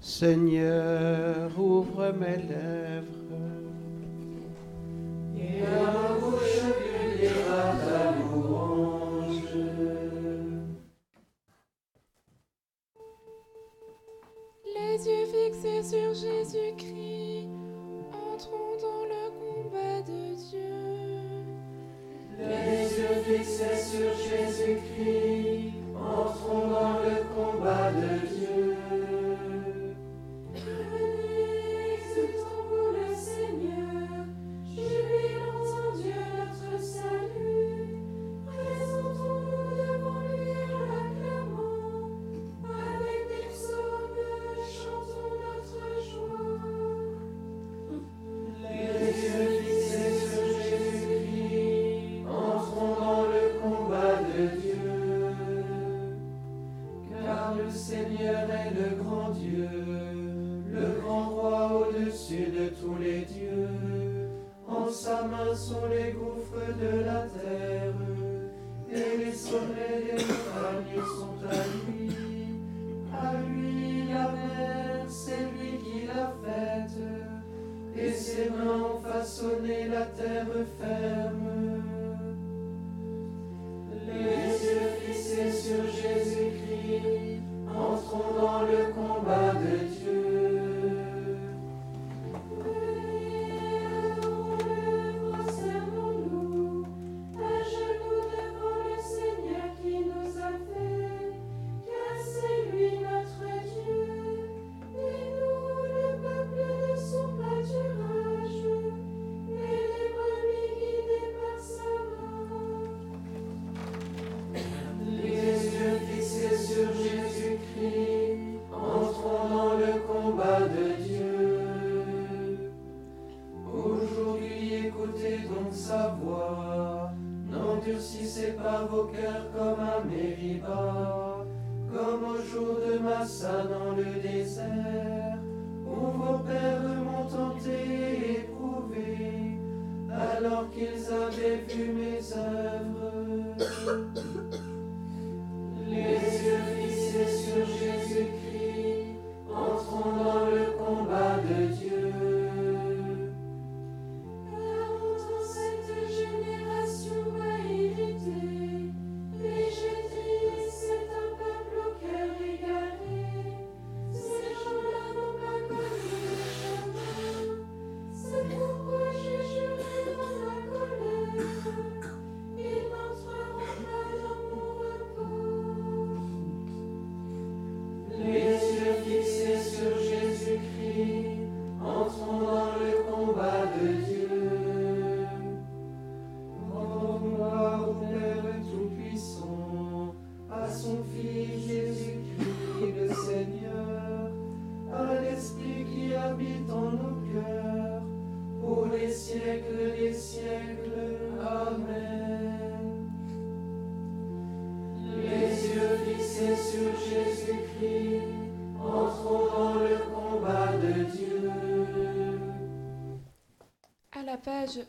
Seigneur, ouvre mes lèvres. Et à ma bouche ta. Les yeux fixés sur Jésus-Christ, entrons dans le combat de Dieu les yeux fixés sur Jésus-Christ, entrons dans le combat de Dieu.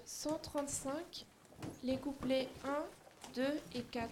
135, les couplets 1, 2 et 4.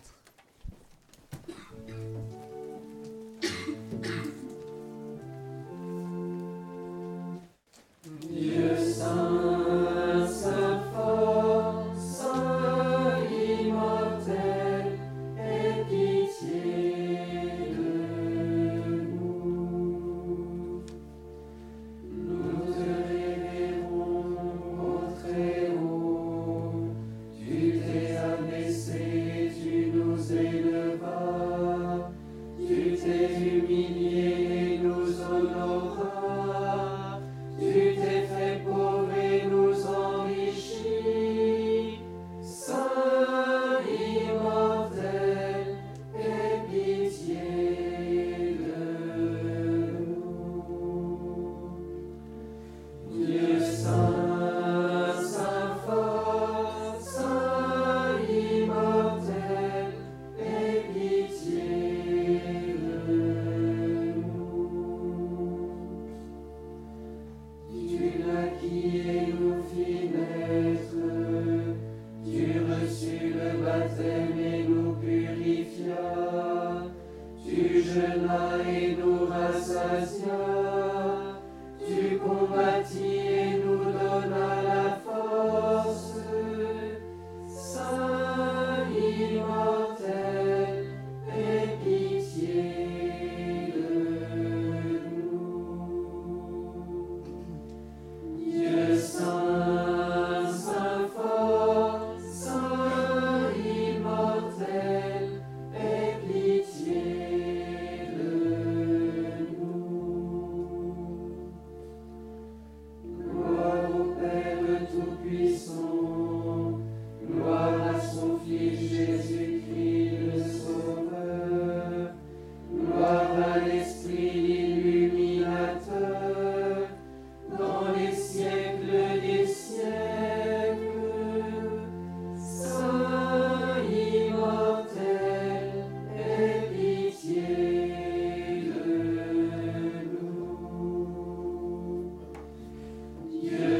Yeah.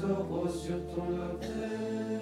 Taureaux sur ton autel.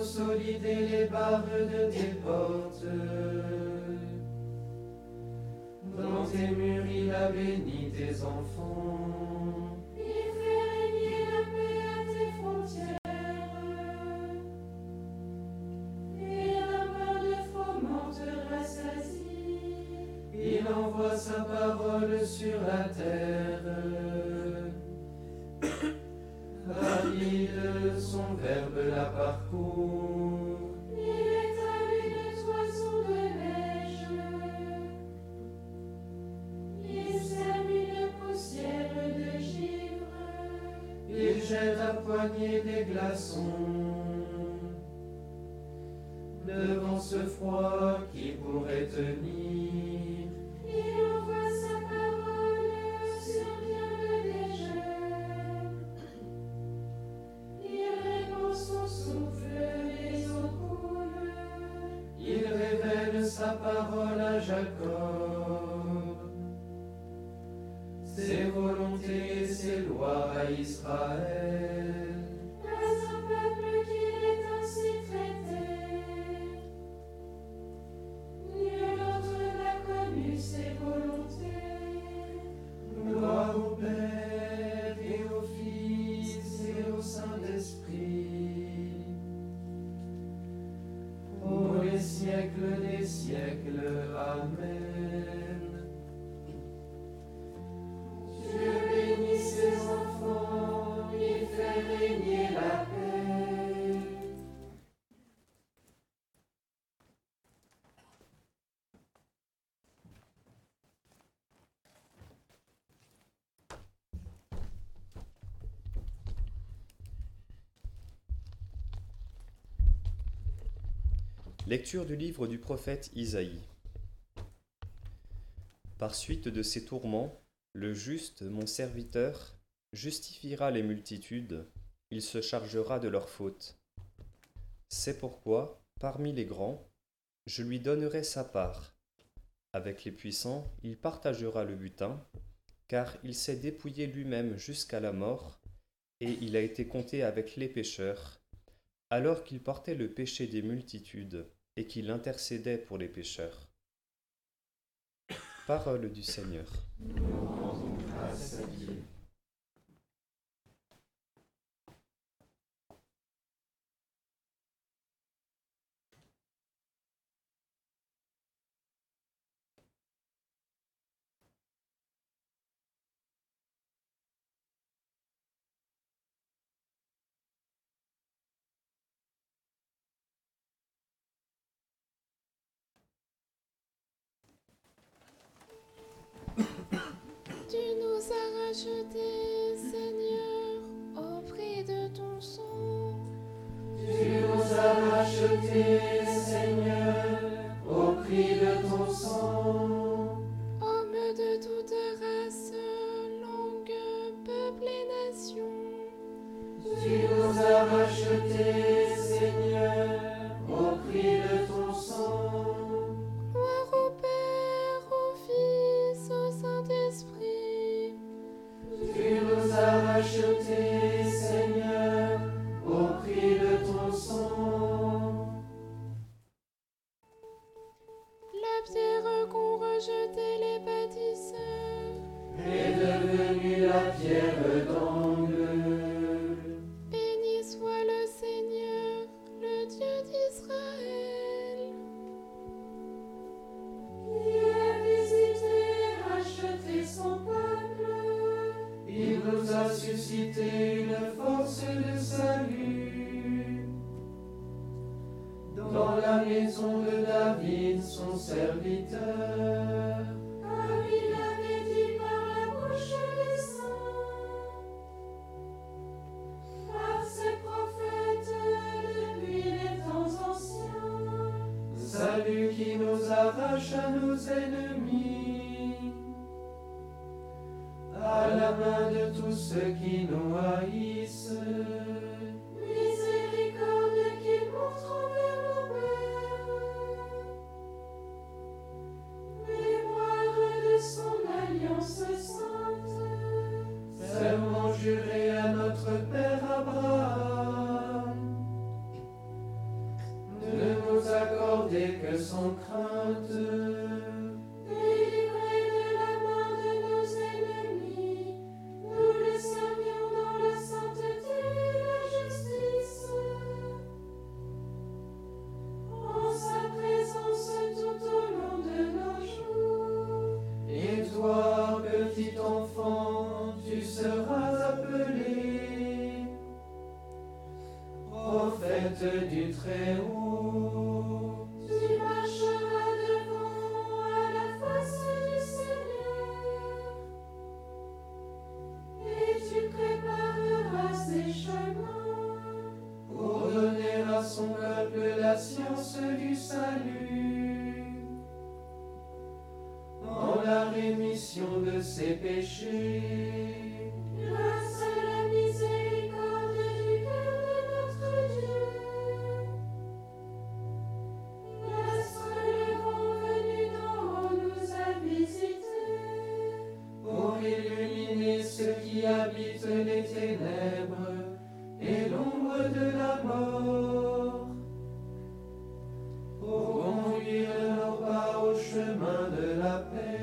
consolider les barres de tes portes. Dans tes murs, il a béni tes enfants. devant ce froid qui pourrait tenir. Lecture du livre du prophète Isaïe. Par suite de ses tourments, le juste, mon serviteur, justifiera les multitudes, il se chargera de leurs fautes. C'est pourquoi, parmi les grands, je lui donnerai sa part. Avec les puissants, il partagera le butin, car il s'est dépouillé lui-même jusqu'à la mort, et il a été compté avec les pécheurs, alors qu'il portait le péché des multitudes et qu'il intercédait pour les pécheurs. Parole du Seigneur. Seigneur, au prix de ton sang. Tu nous as rachetés, Seigneur, au prix de ton sang. Hommes de toute race, langue, peuple et nation. Tu nous as rachetés. Shanu Zenu. qui habite les ténèbres et l'ombre de la mort, pour conduire nos pas au chemin de la paix.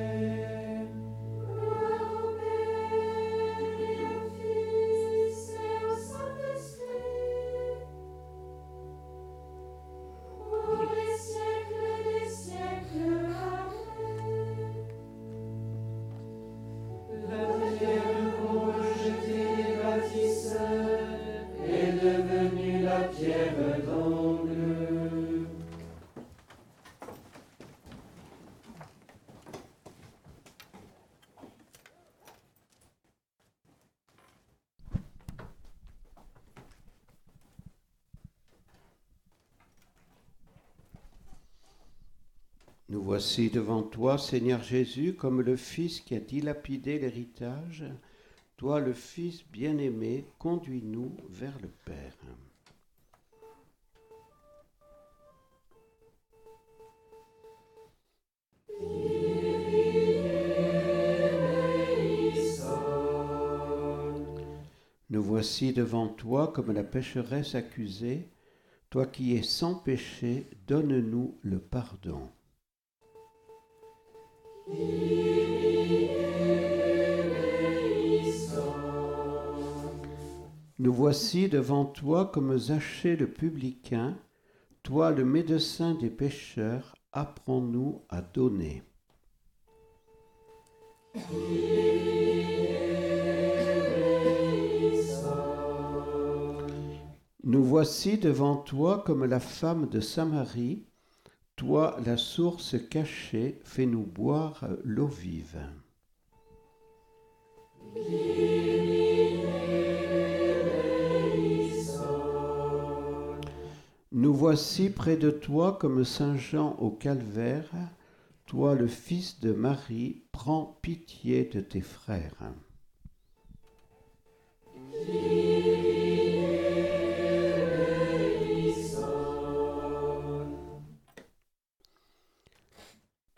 Nous voici devant toi, Seigneur Jésus, comme le Fils qui a dilapidé l'héritage. Toi, le Fils bien-aimé, conduis-nous vers le Père. Nous voici devant toi comme la pécheresse accusée. Toi qui es sans péché, donne-nous le pardon. Nous voici devant toi comme Zachée le publicain, toi le médecin des pécheurs, apprends-nous à donner. Nous voici devant toi comme la femme de Samarie, toi la source cachée, fais-nous boire l'eau vive. Nous voici près de toi comme Saint Jean au calvaire, toi le Fils de Marie, prends pitié de tes frères.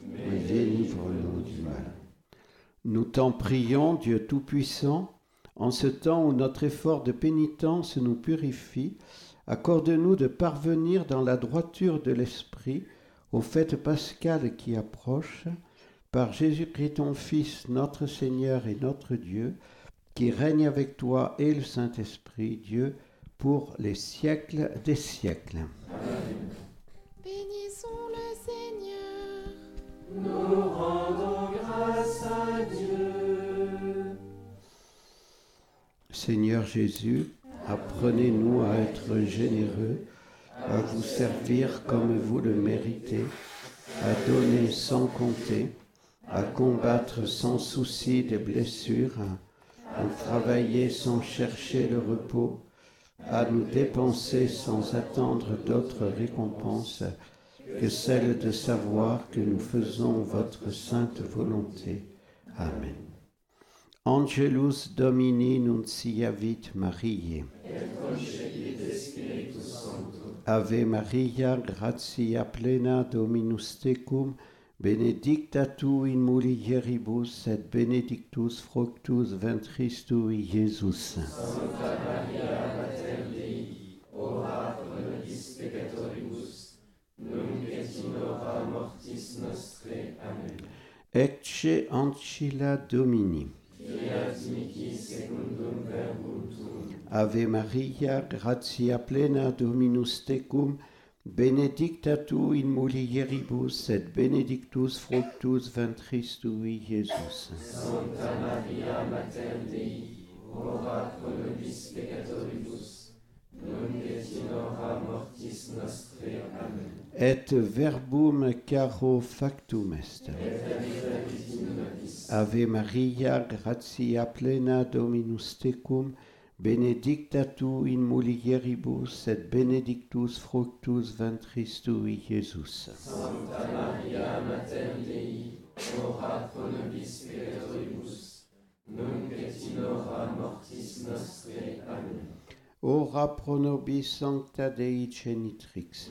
mais délivre-nous du mal. Nous t'en prions, Dieu Tout-Puissant, en ce temps où notre effort de pénitence nous purifie, accorde-nous de parvenir dans la droiture de l'Esprit aux fêtes pascales qui approchent, par Jésus-Christ ton Fils, notre Seigneur et notre Dieu, qui règne avec toi et le Saint-Esprit, Dieu, pour les siècles des siècles. Amen. Nous rendons grâce à Dieu. Seigneur Jésus, apprenez-nous à être généreux, à vous servir comme vous le méritez, à donner sans compter, à combattre sans souci des blessures, à travailler sans chercher le repos, à nous dépenser sans attendre d'autres récompenses que celle de savoir que nous faisons votre sainte volonté. Amen. Angelus Domini nunciavit Mariae. Ave Maria, gratia plena Dominus tecum, benedicta tu in mulieribus et benedictus fructus ventris tui, Iesus. Santa Maria, Mater Dei, ora peccatoribus, nunc et in hora mortis nostre. Amen. Ecce ancilla Domini. Ave Maria, gratia plena Dominus tecum, benedicta tu in mulieribus et benedictus fructus ventris tui, Iesus. Santa Maria, Mater Dei, ora pro nobis peccatoribus, mortis nostre. Amen et verbum caro factum est. Ave Maria, gratia plena Dominus tecum, benedicta tu in mulieribus et benedictus fructus ventris tui, Iesus. Santa Maria, Mater Dei, ora pro nobis peccatoribus, nunc et in hora mortis nostre. Amen. Ora pro nobis sancta Dei genitrix.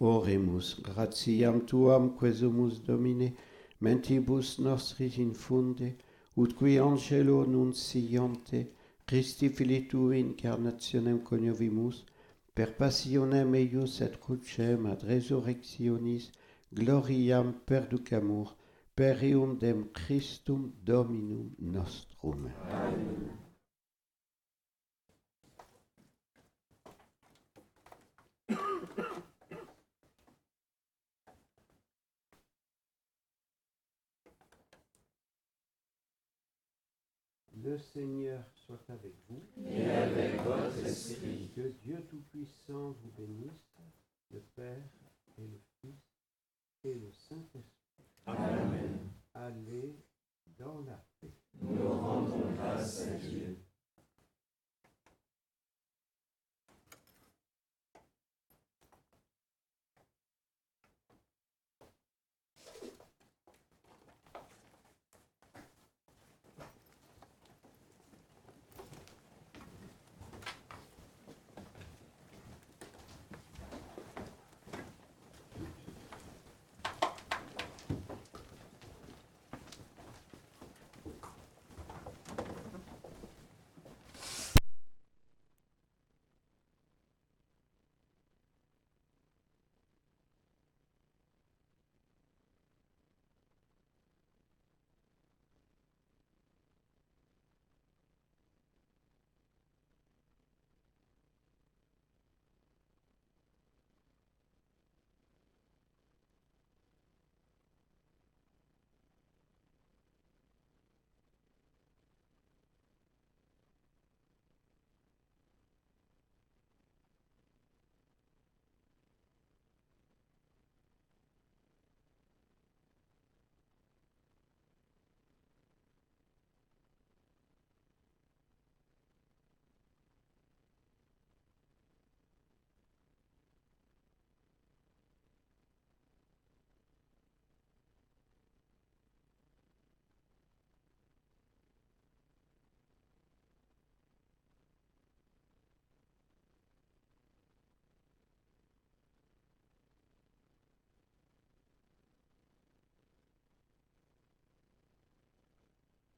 Oremus, gratiam tuam quesumus Domine, mentibus nostris infunde, ut qui angelo nunciante, Christi fili tu incarnationem coniovimus, per passionem eius et crucem ad resurrectionis, gloriam perducamur, perium dem Christum Dominum nostrum. Amen. Le Seigneur soit avec vous. Et avec votre esprit. Que Dieu Tout-Puissant vous bénisse, le Père et le Fils et le Saint-Esprit. Amen. Allez dans la paix. Nous rendons grâce à Dieu.